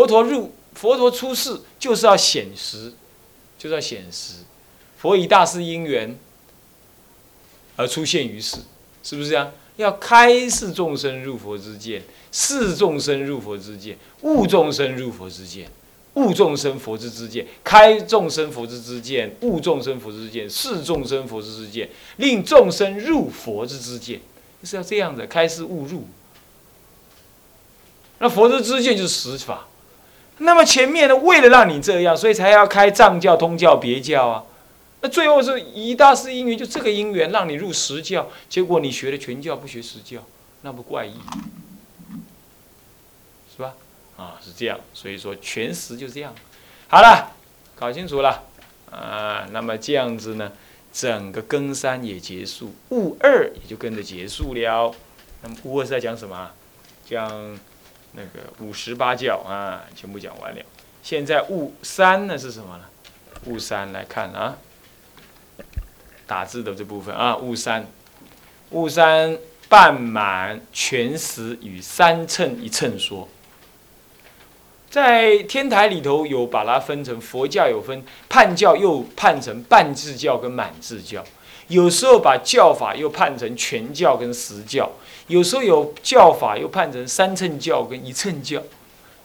佛陀入佛陀出世就是要显实，就是要显实。佛以大事因缘而出现于世，是不是啊？要开示众生入佛之见，示众生入佛之见，悟众生入佛之见，悟众生佛之之见，开众生佛之之见，悟众生佛之之见，示众生佛之之见，令众生入佛之之见，就是要这样的开示悟入。那佛之之见就是实法。那么前面呢，为了让你这样，所以才要开藏教、通教、别教啊。那最后是一大师因缘，就这个因缘让你入实教，结果你学了全教不学实教，那不怪异，是吧？啊，是这样，所以说全实就这样。好了，搞清楚了啊。那么这样子呢，整个更三也结束，物二也就跟着结束了。那么物二是在讲什么？讲那个五十八教啊，全部讲完了。现在物三呢是什么呢？物三来看啊。打字的这部分啊，物三，物三半满全实与三乘一乘说，在天台里头有把它分成佛教有分判教，又判成半字教跟满字教，有时候把教法又判成全教跟实教，有时候有教法又判成三乘教跟一乘教，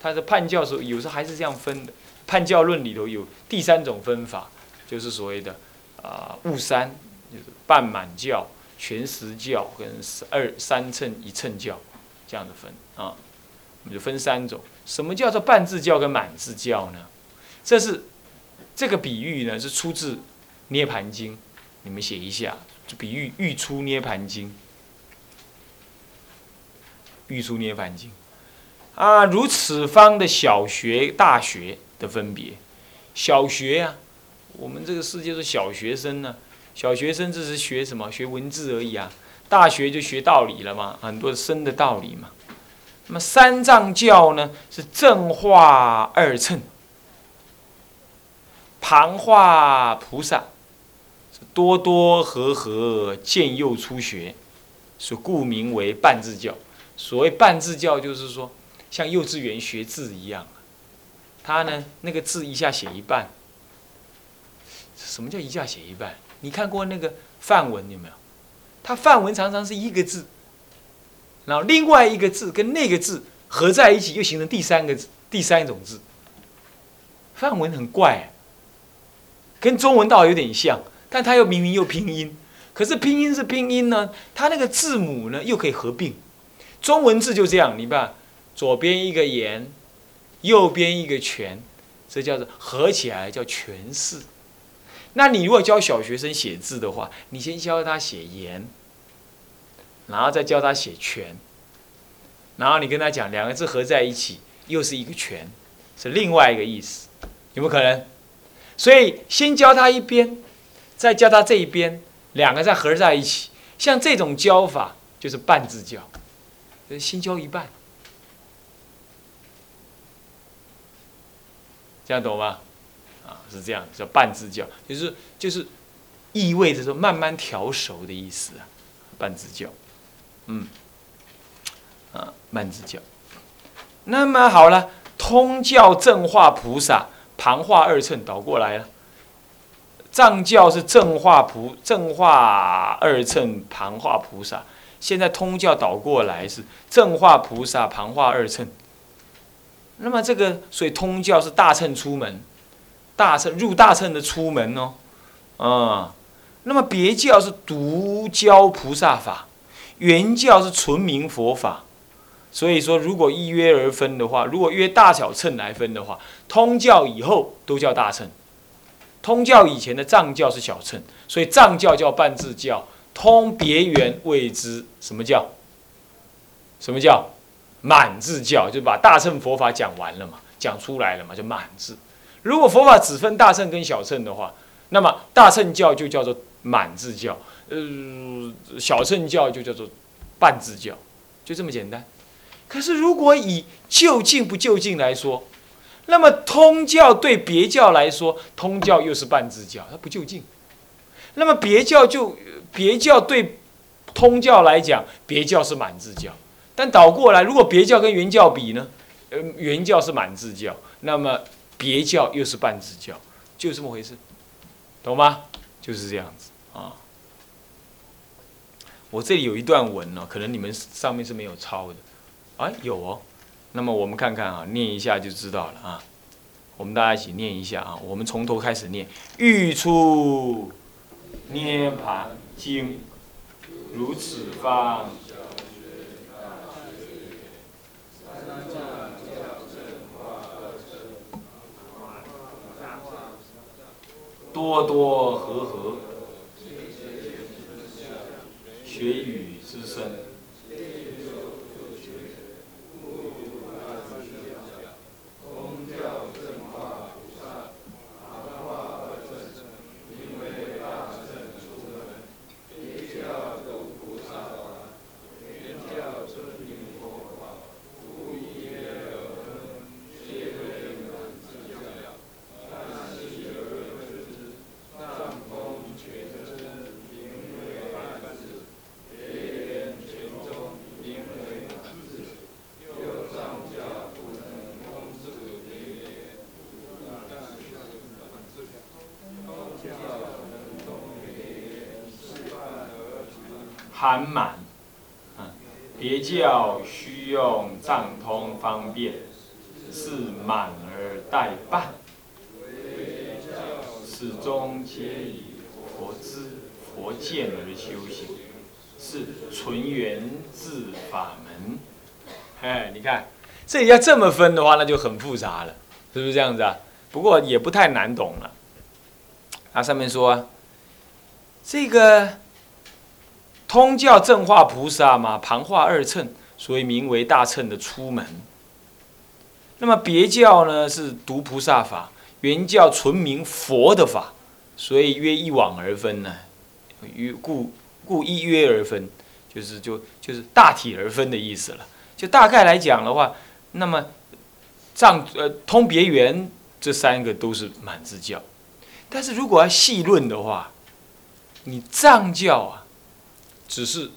他的判教时候有时候还是这样分的。判教论里头有第三种分法，就是所谓的。啊，物三就是半满教、全实教跟二三乘一乘教这样的分啊，我们就分三种。什么叫做半字教跟满字教呢？这是这个比喻呢，是出自《涅盘经》，你们写一下，就比喻欲出涅盘经，欲出涅槃经啊，如此方的小学、大学的分别，小学呀。我们这个世界是小学生呢，小学生只是学什么？学文字而已啊。大学就学道理了嘛，很多深的道理嘛。那么三藏教呢，是正化二乘，旁化菩萨，多多和和见幼初学，所故名为半字教。所谓半字教，就是说像幼稚园学字一样，他呢那个字一下写一半。什么叫一下写一半？你看过那个范文有没有？他范文常常是一个字，然后另外一个字跟那个字合在一起，又形成第三个字、第三种字。范文很怪，跟中文倒有点像，但它又明明又拼音。可是拼音是拼音呢，它那个字母呢又可以合并。中文字就这样，你把左边一个言，右边一个全，这叫做合起来叫全氏。那你如果教小学生写字的话，你先教他写言，然后再教他写全，然后你跟他讲两个字合在一起又是一个全，是另外一个意思，有没有可能？所以先教他一边，再教他这一边，两个再合在一起，像这种教法就是半字教，先交一半，这样懂吗？啊，是这样，叫半自教，就是就是意味着说慢慢调熟的意思啊，半自教，嗯，啊，半字教。那么好了，通教正化菩萨，旁化二乘倒过来了。藏教是正化菩正化二乘，旁化菩萨。现在通教倒过来是正化菩萨，旁化二乘。那么这个所以通教是大乘出门。大乘入大乘的出门哦，啊，那么别教是独教菩萨法，原教是纯明佛法，所以说如果一约而分的话，如果约大小乘来分的话，通教以后都叫大乘，通教以前的藏教是小乘，所以藏教叫半字教，通别圆谓之什么教？什么叫满字教？就把大乘佛法讲完了嘛，讲出来了嘛，就满字。如果佛法只分大乘跟小乘的话，那么大乘教就叫做满字教，呃，小乘教就叫做半字教，就这么简单。可是如果以就近不就近来说，那么通教对别教来说，通教又是半字教，它不就近。那么别教就别教对通教来讲，别教是满字教。但倒过来，如果别教跟原教比呢？呃，原教是满字教，那么别教又是半字教，就这么回事，懂吗？就是这样子啊。我这里有一段文呢，可能你们上面是没有抄的，啊，有哦。那么我们看看啊，念一下就知道了啊。我们大家一起念一下啊，我们从头开始念：欲出涅盘经，如此方。多多和和，学语之声。含满，别教须用藏通方便，是满而待办，始终皆以佛知佛见而修行，是纯元智法门。哎，你看，这里要这么分的话，那就很复杂了，是不是这样子啊？不过也不太难懂了。它上面说，这个。通教正化菩萨嘛，旁化二乘，所以名为大乘的出门。那么别教呢是独菩萨法，原教纯名佛的法，所以约一往而分呢。约故故一约而分，就是就就是大体而分的意思了。就大概来讲的话，那么藏呃通别圆这三个都是满字教，但是如果要细论的话，你藏教啊。只是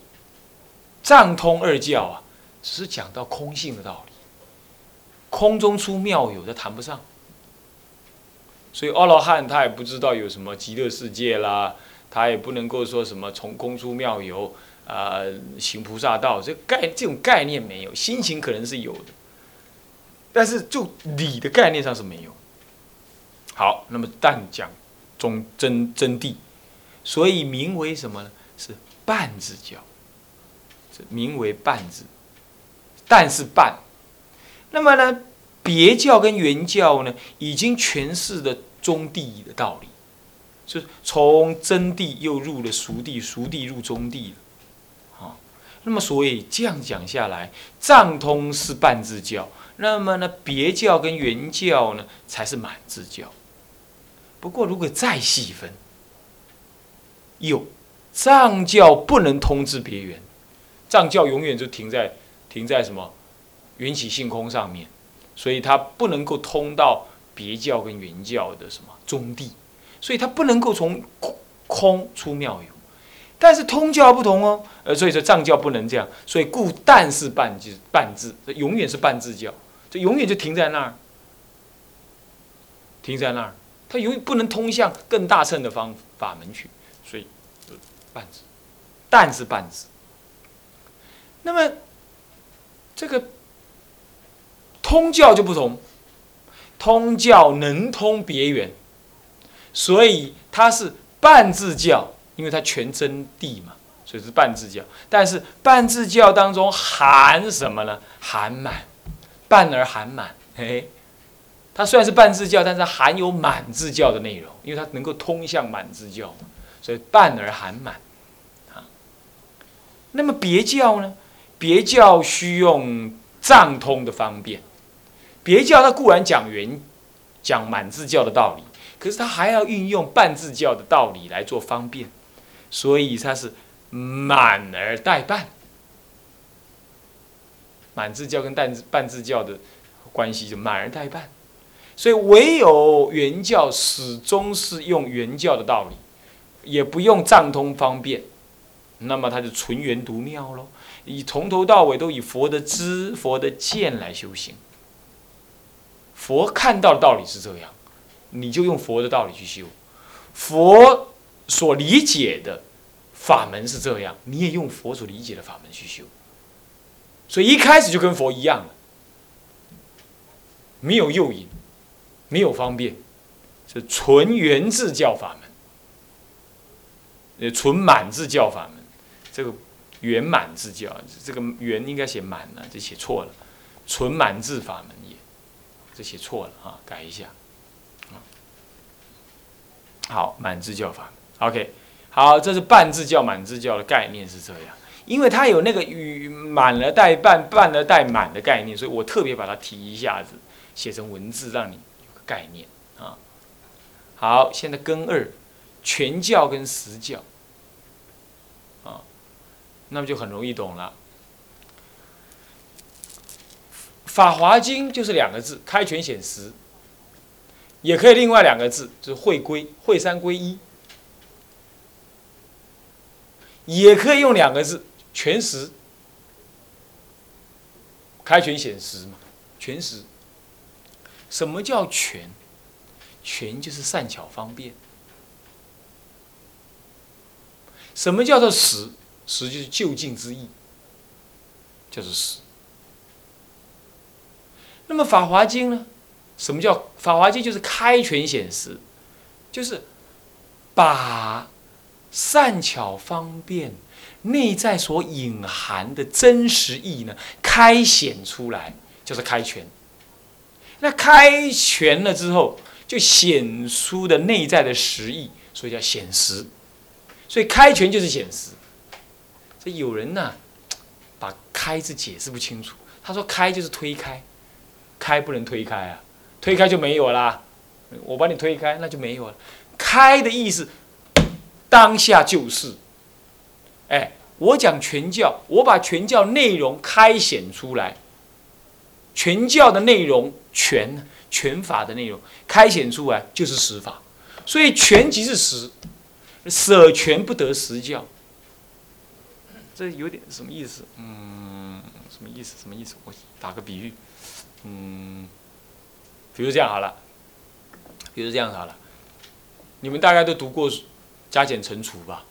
藏通二教啊，只是讲到空性的道理，空中出妙有，的谈不上。所以阿罗汉他也不知道有什么极乐世界啦，他也不能够说什么从空出妙有啊，行菩萨道，这概这种概念没有，心情可能是有的，但是就理的概念上是没有。好，那么但讲中真真谛，所以名为什么呢？是。半字教，这名为半字，但是半。那么呢，别教跟原教呢，已经诠释了中地的道理，就是从真谛又入了熟地，熟地入中地了。好，那么所以这样讲下来，藏通是半字教，那么呢，别教跟原教呢，才是满字教。不过如果再细分，有。藏教不能通知别圆，藏教永远就停在停在什么？缘起性空上面，所以它不能够通到别教跟原教的什么中地，所以它不能够从空空出妙有。但是通教不同哦，呃，所以说藏教不能这样，所以故但是半字半字，永远是半字教，这永远就停在那儿，停在那儿，它永远不能通向更大乘的方法门去，半字，但是半字。那么，这个通教就不同，通教能通别圆，所以它是半字教，因为它全真谛嘛，所以是半字教。但是半字教当中含什么呢？含满，半而含满。嘿，它虽然是半字教，但是含有满字教的内容，因为它能够通向满字教。所以半而含满，啊，那么别教呢？别教需用藏通的方便，别教它固然讲原讲满字教的道理，可是它还要运用半字教的道理来做方便，所以它是满而代半。满字教跟半字半字教的关系就满而代半，所以唯有原教始终是用原教的道理。也不用藏通方便，那么他就纯元独妙喽。以从头到尾都以佛的知、佛的见来修行，佛看到的道理是这样，你就用佛的道理去修。佛所理解的法门是这样，你也用佛所理解的法门去修。所以一开始就跟佛一样了，没有诱引，没有方便，是纯圆智教法门，呃，纯满字教法门。这个圆满字教，这个圆应该写满了，这写错了，纯满字法门也，这写错了啊，改一下。好，满字教法，OK，好，这是半字教、满字教的概念是这样，因为它有那个与满了带半、半了带满的概念，所以我特别把它提一下子，写成文字，让你有个概念啊。好，现在根二，全教跟实教，啊，那么就很容易懂了。法华经就是两个字，开权显实。也可以另外两个字，就是会归，会三归一。也可以用两个字，全实。开权显实嘛，全实。什么叫全？全就是善巧方便。什么叫做实？实就是就近之意，就是实。那么《法华经》呢？什么叫《法华经》？就是开权显实，就是把善巧方便内在所隐含的真实意呢，开显出来，就是开权。那开权了之后，就显出的内在的实意，所以叫显实。所以开权就是显实。这有人呢，把“开”字解释不清楚。他说：“开就是推开，开不能推开啊。”推开就没有啦，我把你推开，那就没有了。开的意思，当下就是。哎，我讲全教，我把全教内容开显出来，全教的内容全全法的内容开显出来就是实法，所以全即是实，舍权不得实教。这有点什么意思？嗯，什么意思？什么意思？我打个比喻，嗯。比如这样好了，比如这样好了，你们大概都读过加减乘除吧？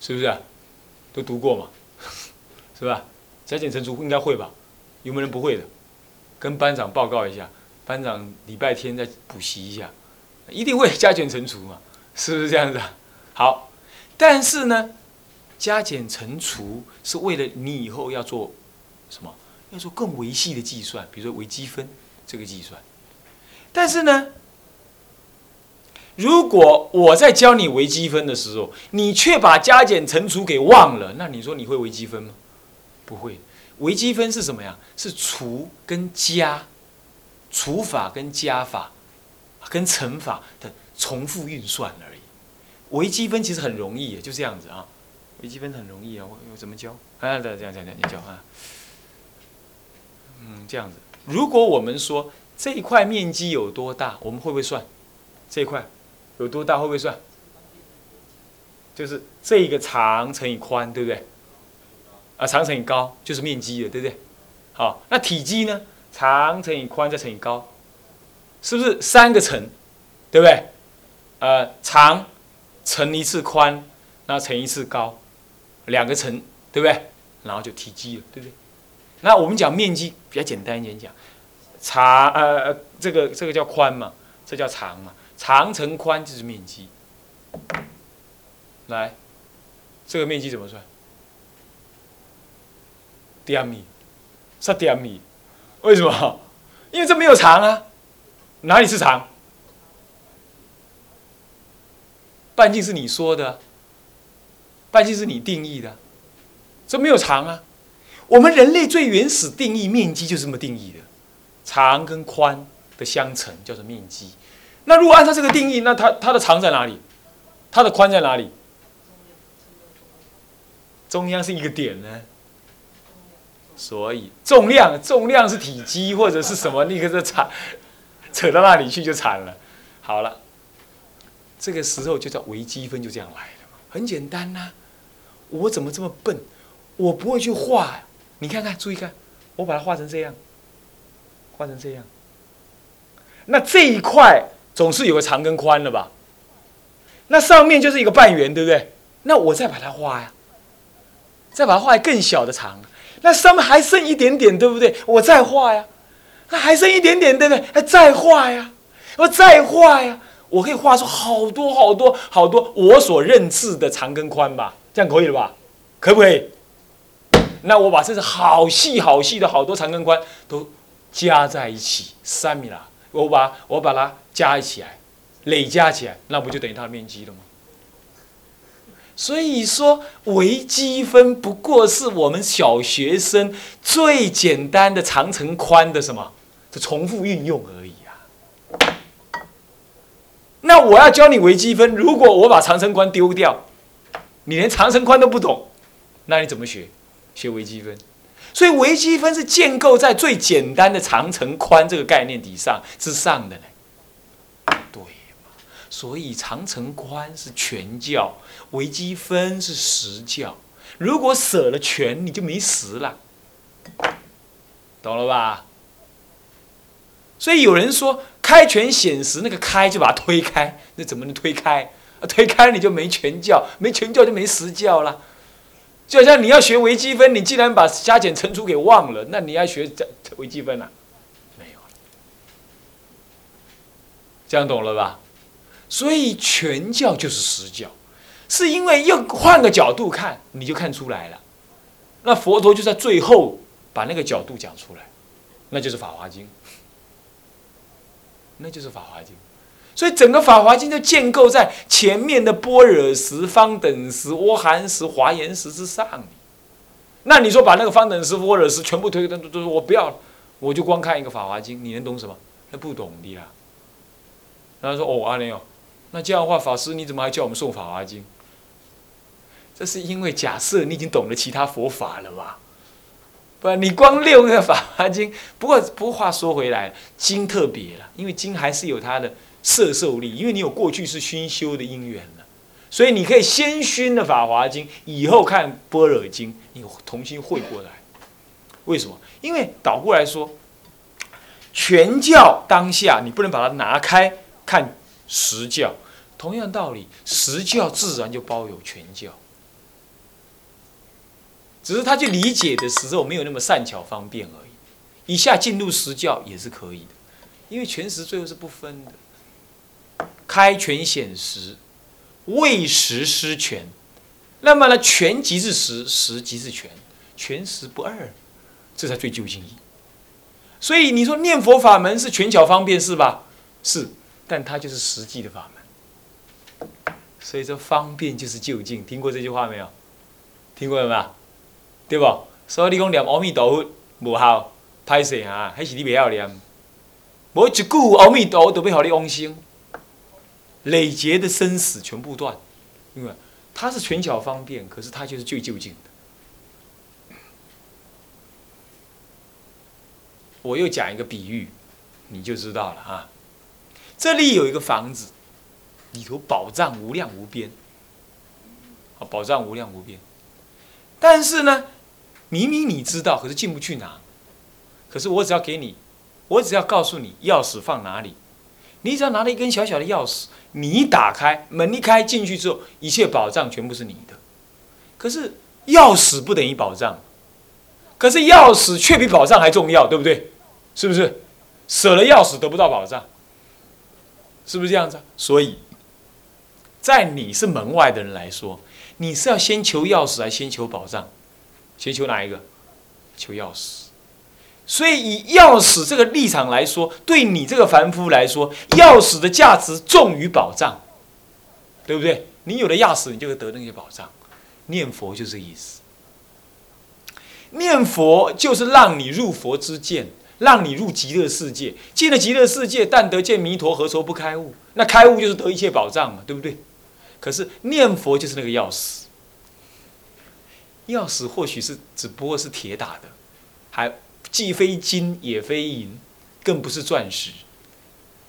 是不是？都读过嘛？是吧？加减乘除应该会吧？有没有人不会的？跟班长报告一下，班长礼拜天再补习一下，一定会加减乘除嘛？是不是这样子？好，但是呢，加减乘除是为了你以后要做什么？要做更维系的计算，比如说微积分这个计算。但是呢，如果我在教你微积分的时候，你却把加减乘除给忘了，那你说你会微积分吗？不会。微积分是什么呀？是除跟加，除法跟加法，跟乘法的重复运算而已。微积分其实很容易，就这样子啊。微积分很容易啊，我我怎么教？啊，对，这样这样这样教啊。嗯，这样子。如果我们说。这一块面积有多大？我们会不会算？这一块有多大？会不会算？就是这一个长乘以宽，对不对？啊，长乘以高就是面积了，对不对？好，那体积呢？长乘以宽再乘以高，是不是三个乘？对不对？呃，长乘一次宽，然后乘一次高，两个乘，对不对？然后就体积了，对不对？那我们讲面积比较简单一点讲。长呃，这个这个叫宽嘛，这叫长嘛，长乘宽就是面积。来，这个面积怎么算？点米，是点米，为什么？因为这没有长啊，哪里是长？半径是你说的，半径是你定义的，这没有长啊。我们人类最原始定义面积就是这么定义的。长跟宽的相乘叫做面积。那如果按照这个定义，那它它的长在哪里？它的宽在哪里？中央是一个点呢。所以重量重量是体积或者是什么？那个是惨，扯到那里去就惨了。好了，这个时候就叫微积分，就这样来的嘛，很简单呐。我怎么这么笨？我不会去画。你看看，注意看，我把它画成这样。画成这样，那这一块总是有个长跟宽的吧？那上面就是一个半圆，对不对？那我再把它画呀，再把它画更小的长。那上面还剩一点点，对不对？我再画呀。那还剩一点点，对不对？还再画呀，我再画呀，我可以画出好多好多好多我所认知的长跟宽吧？这样可以了吧？可不可以？那我把这是好细好细的好多长跟宽都加在一起，三米啦，我把我把它加起来，累加起来，那不就等于它的面积了吗？所以说，微积分不过是我们小学生最简单的长乘宽的什么的重复运用而已。那我要教你微积分，如果我把长乘宽丢掉，你连长乘宽都不懂，那你怎么学？学微积分？所以微积分是建构在最简单的长乘宽这个概念底上之上的呢。对。所以长乘宽是全教，微积分是实教。如果舍了全，你就没实了，懂了吧？所以有人说开全显实，那个开就把它推开，那怎么能推开？推开你就没全教，没全教就没实教了。就好像你要学微积分，你既然把加减乘除给忘了，那你要学微积分啊，没有了。这样懂了吧？所以全教就是实教，是因为又换个角度看，你就看出来了。那佛陀就在最后把那个角度讲出来，那就是《法华经》，那就是《法华经》。所以整个《法华经》就建构在前面的般若石、方等石、阿含石、华严石之上。那你说把那个方等石、般若石全部推都都都，我不要了，我就光看一个《法华经》，你能懂什么？那不懂的啦。他说：“哦，阿莲哦。”那这样的话，法师你怎么还叫我们诵《法华经》？这是因为假设你已经懂了其他佛法了吧？不你光六个《法华经》，不过不过话说回来，经特别了，因为经还是有它的摄受力，因为你有过去是熏修的因缘了，所以你可以先熏了《法华经》，以后看《般若经》，你重新会过来。为什么？因为倒过来说，全教当下你不能把它拿开看实教。同样道理，实教自然就包有全教，只是他去理解的时候没有那么善巧方便而已。以下进入实教也是可以的，因为全实最后是不分的，开全显实，未实失全。那么呢，全即是实，实即是全，全实不二，这才最究竟义。所以你说念佛法门是全巧方便是吧？是，但它就是实际的法门。所以说方便就是就近，听过这句话没有？听过没有？对不？所以你讲念阿弥陀佛无效，歹势啊，还是你不要念。无一句阿弥陀佛都要互你往生，累劫的生死全部断，因为它是全巧方便，可是它就是最究竟的。我又讲一个比喻，你就知道了啊。这里有一个房子。里头宝藏无量无边，啊，宝藏无量无边。但是呢，明明你知道，可是进不去拿。可是我只要给你，我只要告诉你钥匙放哪里，你只要拿了一根小小的钥匙，你一打开门一开进去之后，一切宝藏全部是你的。可是钥匙不等于宝藏，可是钥匙却比宝藏还重要，对不对？是不是？舍了钥匙得不到宝藏，是不是这样子？所以。在你是门外的人来说，你是要先求钥匙，还是先求宝藏？先求哪一个？求钥匙。所以以钥匙这个立场来说，对你这个凡夫来说，钥匙的价值重于宝藏，对不对？你有了钥匙，你就会得那些宝藏。念佛就这意思。念佛就是让你入佛之见，让你入极乐世界。进了极乐世界，但得见弥陀，何愁不开悟？那开悟就是得一切宝藏嘛，对不对？可是念佛就是那个钥匙，钥匙或许是只不过是铁打的，还既非金也非银，更不是钻石，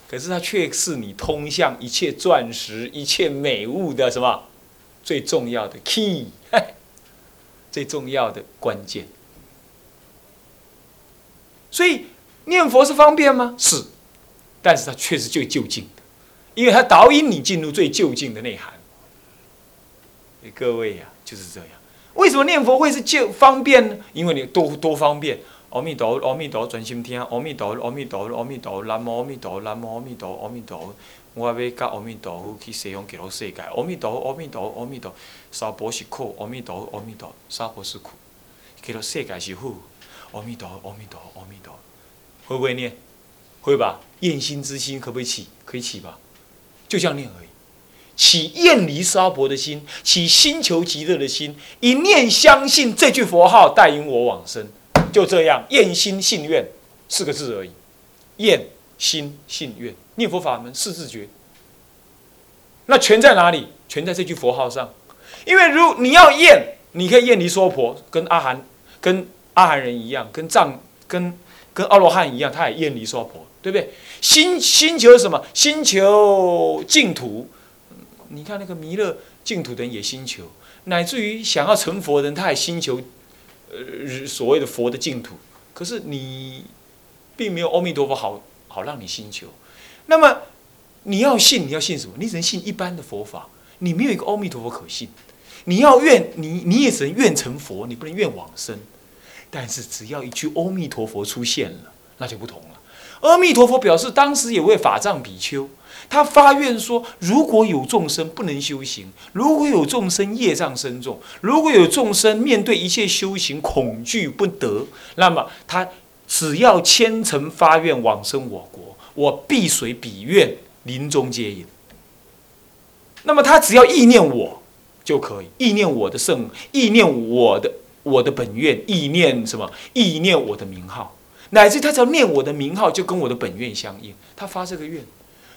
可是它却是你通向一切钻石、一切美物的什么最重要的 key，最重要的关键。所以念佛是方便吗？是，但是它却是最就近的，因为它导引你进入最就近的内涵。各位呀，就是这样。为什么念佛会是就方便呢？因为你多多方便。阿弥陀，阿弥陀，专心听。阿弥陀，阿弥陀，阿弥陀，南无阿弥陀，南无阿弥陀，阿弥陀。我要甲阿弥陀佛去西方极乐世界。阿弥陀，阿弥陀，阿弥陀。娑婆是苦，阿弥陀，阿弥陀。娑婆是苦，极乐世界是福。阿弥陀，阿弥陀，阿弥陀。会不会念？会吧。厌心之心可不可以起？可以起吧。就这样念而已。起厌离娑婆的心，起心求极乐的心，一念相信这句佛号带引我往生。就这样，厌心信愿四个字而已。厌心信愿，念佛法门四字诀。那全在哪里？全在这句佛号上。因为如你要厌，你可以厌离娑婆，跟阿含、跟阿含人一样，跟藏、跟跟阿罗汉一样，他也厌离娑婆，对不对？心心求什么？心求净土。你看那个弥勒净土的人也心求，乃至于想要成佛的人，他也心求。呃，所谓的佛的净土，可是你并没有阿弥陀佛好好让你心求。那么你要信，你要信什么？你只能信一般的佛法，你没有一个阿弥陀佛可信。你要愿你你也只能愿成佛，你不能愿往生。但是只要一句阿弥陀佛出现了，那就不同了。阿弥陀佛表示当时有位法藏比丘。他发愿说：如果有众生不能修行，如果有众生业障深重，如果有众生面对一切修行恐惧不得，那么他只要虔诚发愿往生我国，我必随彼愿临终接引。那么他只要意念我就可以，意念我的圣，意念我的我的本愿，意念什么？意念我的名号，乃至他只要念我的名号，就跟我的本愿相应。他发这个愿。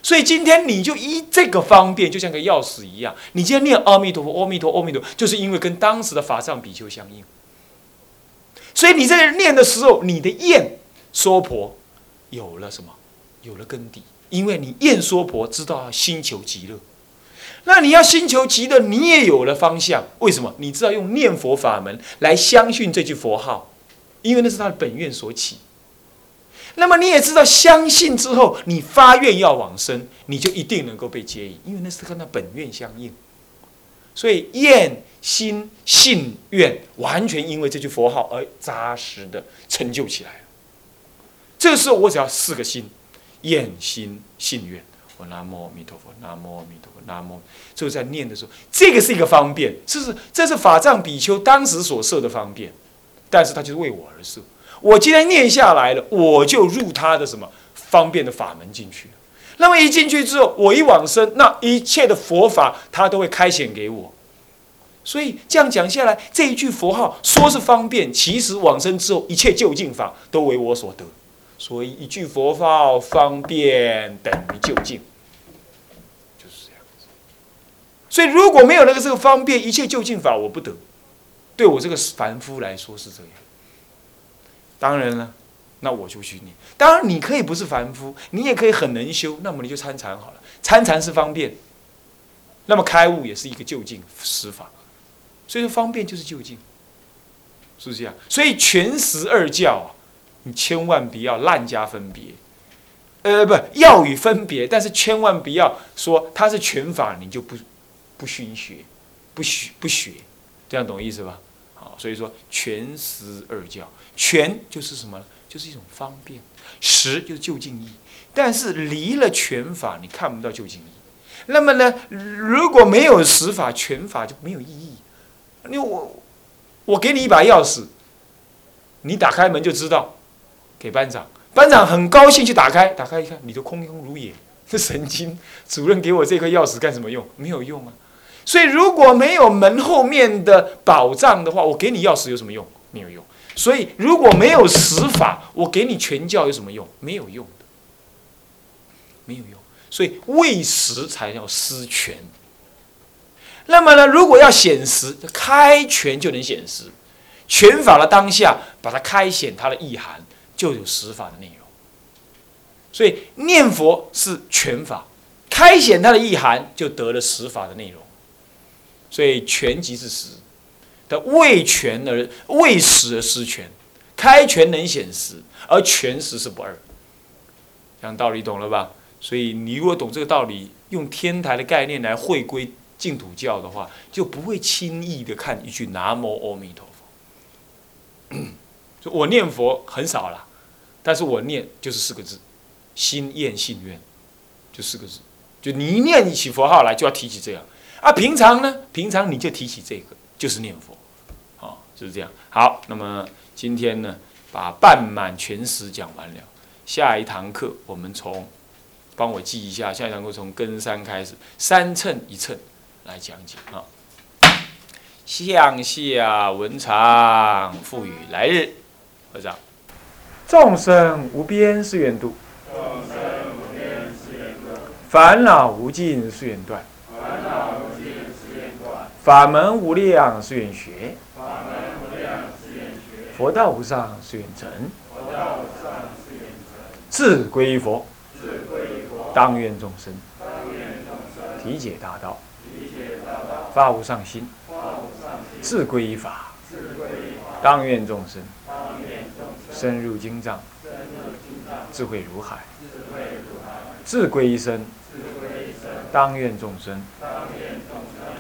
所以今天你就依这个方便，就像个钥匙一样。你今天念阿弥陀佛，阿弥陀，阿弥陀，就是因为跟当时的法藏比丘相应。所以你在念的时候，你的厌娑婆有了什么？有了根底，因为你厌娑婆，知道要心求极乐。那你要心求极乐，你也有了方向。为什么？你知道用念佛法门来相信这句佛号，因为那是他的本愿所起。那么你也知道，相信之后，你发愿要往生，你就一定能够被接引，因为那是跟他本愿相应。所以愿心信愿，完全因为这句佛号而扎实的成就起来。这个时候，我只要四个心：愿心信愿。我南无阿弥陀佛，南无阿弥陀佛，南无。就在念的时候，这个是一个方便，这是这是法藏比丘当时所设的方便，但是他就是为我而设。我今天念下来了，我就入他的什么方便的法门进去那么一进去之后，我一往生，那一切的佛法他都会开显给我。所以这样讲下来，这一句佛号说是方便，其实往生之后，一切究竟法都为我所得。所以一句佛号方便等于究竟，就是这样子。所以如果没有那个这个方便，一切究竟法我不得。对我这个凡夫来说是这样。当然了，那我就去念。当然，你可以不是凡夫，你也可以很能修，那么你就参禅好了。参禅是方便，那么开悟也是一个就近施法。所以说，方便就是就近，是不是这样？所以全十二教啊，你千万不要滥加分别，呃，不要与分别，但是千万不要说它是全法，你就不不熏学，不学不学，这样懂意思吧？好，所以说全十二教。全就是什么？就是一种方便，实就是就近义。但是离了全法，你看不到就近义。那么呢，如果没有实法，全法就没有意义。你我我给你一把钥匙，你打开门就知道，给班长，班长很高兴去打开，打开一看，里头空空如也，是 神经。主任给我这颗钥匙干什么用？没有用啊。所以如果没有门后面的保障的话，我给你钥匙有什么用？没有用。所以，如果没有实法，我给你全教有什么用？没有用的，没有用。所以，未实才叫失权。那么呢，如果要显实，开权就能显实。权法的当下，把它开显它的意涵，就有实法的内容。所以，念佛是权法，开显它的意涵，就得了实法的内容。所以，权即是实。的为权而为实而失权，开权能显实，而权实是不二。讲道理懂了吧？所以你如果懂这个道理，用天台的概念来回归净土教的话，就不会轻易的看一句南无阿弥陀佛。就我念佛很少了，但是我念就是四个字：心愿信愿，就四个字。就你一念起佛号来，就要提起这样。啊，平常呢，平常你就提起这个，就是念佛，啊，就是这样。好，那么今天呢，把半满全实讲完了。下一堂课我们从，帮我记一下，下一堂课从根三开始，三称一称来讲解啊。向下文长赋予来日，合掌。众生无边誓愿度，烦恼无尽誓愿断。法门无量誓愿学，佛道无上誓愿成，自归佛，当愿众生。体解大道，发无上心，自归法，当愿众生。深入经藏，智慧如海，自归身，当愿众生。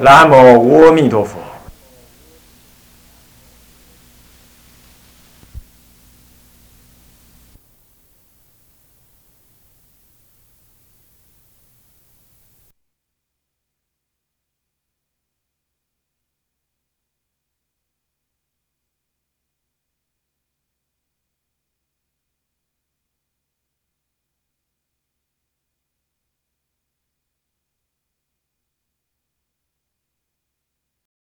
南无阿弥陀佛。